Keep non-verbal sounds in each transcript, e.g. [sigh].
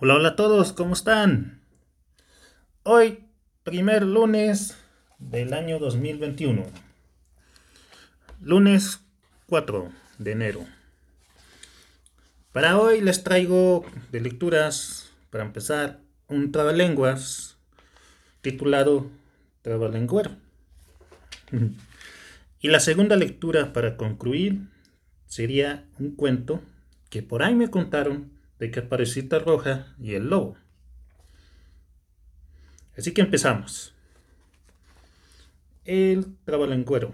Hola, hola a todos, ¿cómo están? Hoy, primer lunes del año 2021. Lunes 4 de enero. Para hoy les traigo de lecturas, para empezar, un trabalenguas titulado Trabalenguero. [laughs] Y la segunda lectura para concluir sería un cuento que por ahí me contaron de Caparecita Roja y el Lobo. Así que empezamos. El trabalenguero.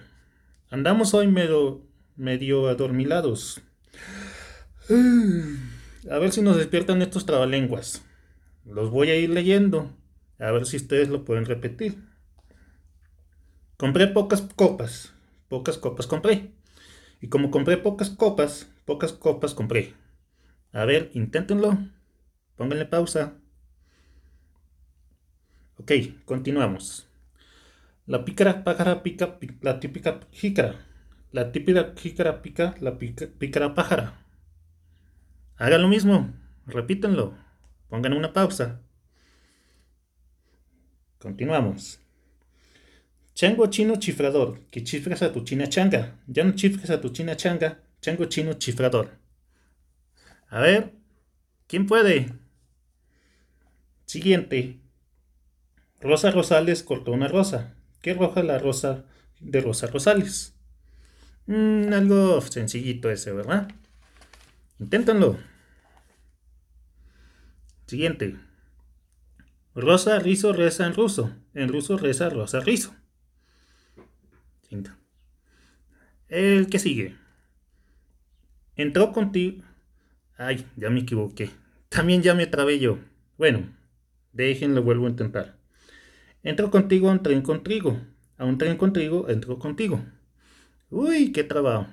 Andamos hoy medio, medio adormilados. A ver si nos despiertan estos trabalenguas. Los voy a ir leyendo. A ver si ustedes lo pueden repetir. Compré pocas copas. Pocas copas compré. Y como compré pocas copas, pocas copas compré. A ver, inténtenlo. Pónganle pausa. Ok, continuamos. La pícara pájara pica, la típica jícara. La típica jícara pica la pícara pájara. Hagan lo mismo, repítenlo. Pongan una pausa. Continuamos. Chango chino chifrador, que chifras a tu china changa. Ya no chifres a tu china changa, chango chino chifrador. A ver, ¿quién puede? Siguiente. Rosa Rosales cortó una rosa. ¿Qué roja la rosa de Rosa Rosales? Mm, algo sencillito ese, ¿verdad? Inténtenlo. Siguiente. Rosa rizo reza en ruso. En ruso reza rosa rizo. El que sigue. Entró contigo. Ay, ya me equivoqué. También ya me trabé yo. Bueno, déjenlo, vuelvo a intentar. Entro contigo a un tren contigo. A un tren contigo, entro contigo. Uy, qué trabajo.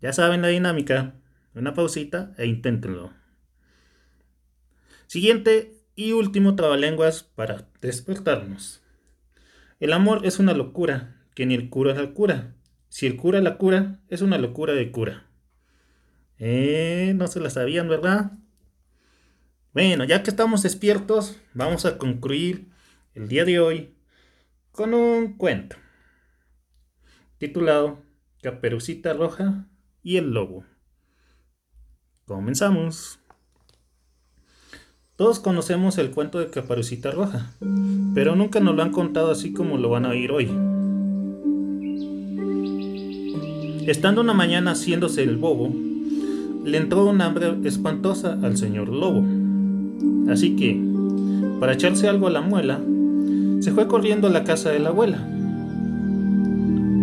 Ya saben la dinámica. Una pausita e inténtenlo. Siguiente y último trabalenguas para despertarnos. El amor es una locura, que ni el cura la cura. Si el cura la cura, es una locura de cura. Eh, no se la sabían, ¿verdad? Bueno, ya que estamos despiertos, vamos a concluir el día de hoy con un cuento titulado Caperucita Roja y el Lobo. Comenzamos. Todos conocemos el cuento de Caperucita Roja, pero nunca nos lo han contado así como lo van a oír hoy. Estando una mañana haciéndose el bobo, le entró un hambre espantosa al señor lobo. Así que, para echarse algo a la muela, se fue corriendo a la casa de la abuela.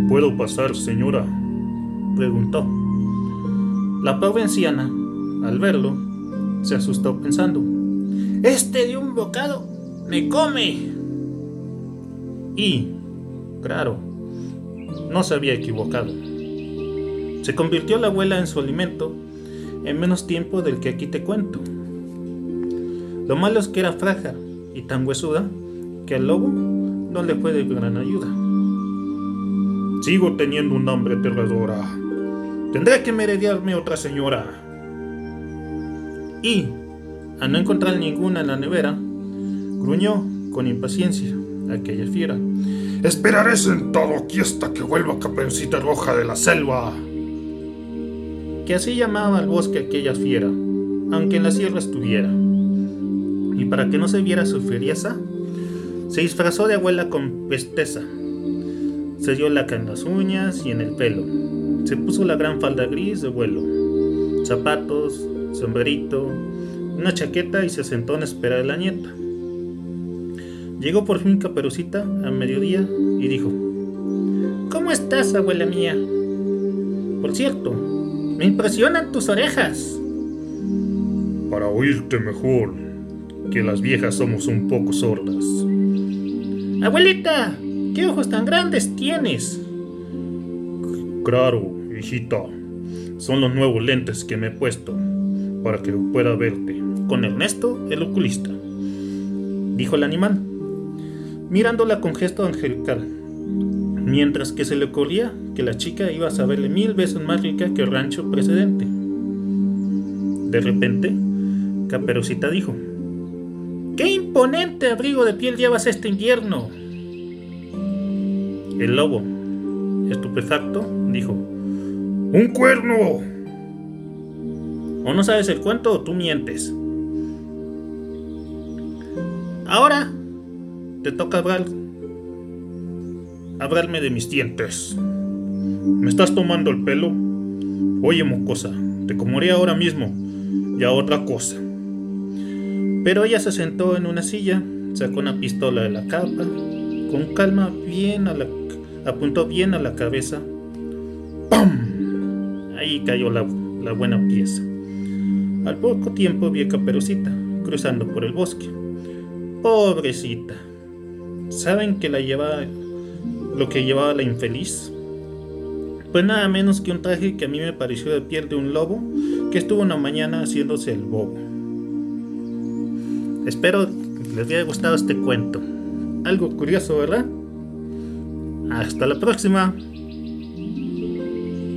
¿Puedo pasar, señora? preguntó. La pobre anciana, al verlo, se asustó pensando, Este de un bocado me come. Y, claro, no se había equivocado. Se convirtió la abuela en su alimento en menos tiempo del que aquí te cuento. Lo malo es que era fraja y tan huesuda que al lobo no le fue de gran ayuda. Sigo teniendo un hambre aterradora. Tendré que merediarme otra señora. Y, al no encontrar ninguna en la nevera, gruñó con impaciencia aquella fiera. Esperaré sentado aquí hasta que vuelva Caperucita Roja de la selva que así llamaba al bosque aquella fiera, aunque en la sierra estuviera. Y para que no se viera su ferieza, se disfrazó de abuela con pesteza. Se dio laca en las uñas y en el pelo. Se puso la gran falda gris de vuelo, zapatos, sombrerito, una chaqueta y se sentó en espera de la nieta. Llegó por fin Caperucita a mediodía y dijo, ¿Cómo estás, abuela mía? Por cierto, me impresionan tus orejas. Para oírte mejor, que las viejas somos un poco sordas. Abuelita, ¿qué ojos tan grandes tienes? Claro, hijita. Son los nuevos lentes que me he puesto para que pueda verte. Con Ernesto, el oculista, dijo el animal, mirándola con gesto angelical mientras que se le ocurría que la chica iba a saberle mil veces más rica que el rancho precedente. De repente, Caperucita dijo, ¡Qué imponente abrigo de piel llevas este invierno! El lobo, estupefacto, dijo, ¡Un cuerno! O no sabes el cuento o tú mientes. Ahora te toca hablar. Hablarme de mis dientes. ¿Me estás tomando el pelo? Oye, mocosa, te comeré ahora mismo. Y a otra cosa. Pero ella se sentó en una silla, sacó una pistola de la capa, con calma bien a la, apuntó bien a la cabeza. ¡Pam! Ahí cayó la, la buena pieza. Al poco tiempo vi a Caperucita cruzando por el bosque. Pobrecita. ¿Saben que la lleva lo que llevaba la infeliz? Pues nada menos que un traje que a mí me pareció de piel de un lobo que estuvo una mañana haciéndose el bobo. Espero les haya gustado este cuento. Algo curioso, ¿verdad? Hasta la próxima.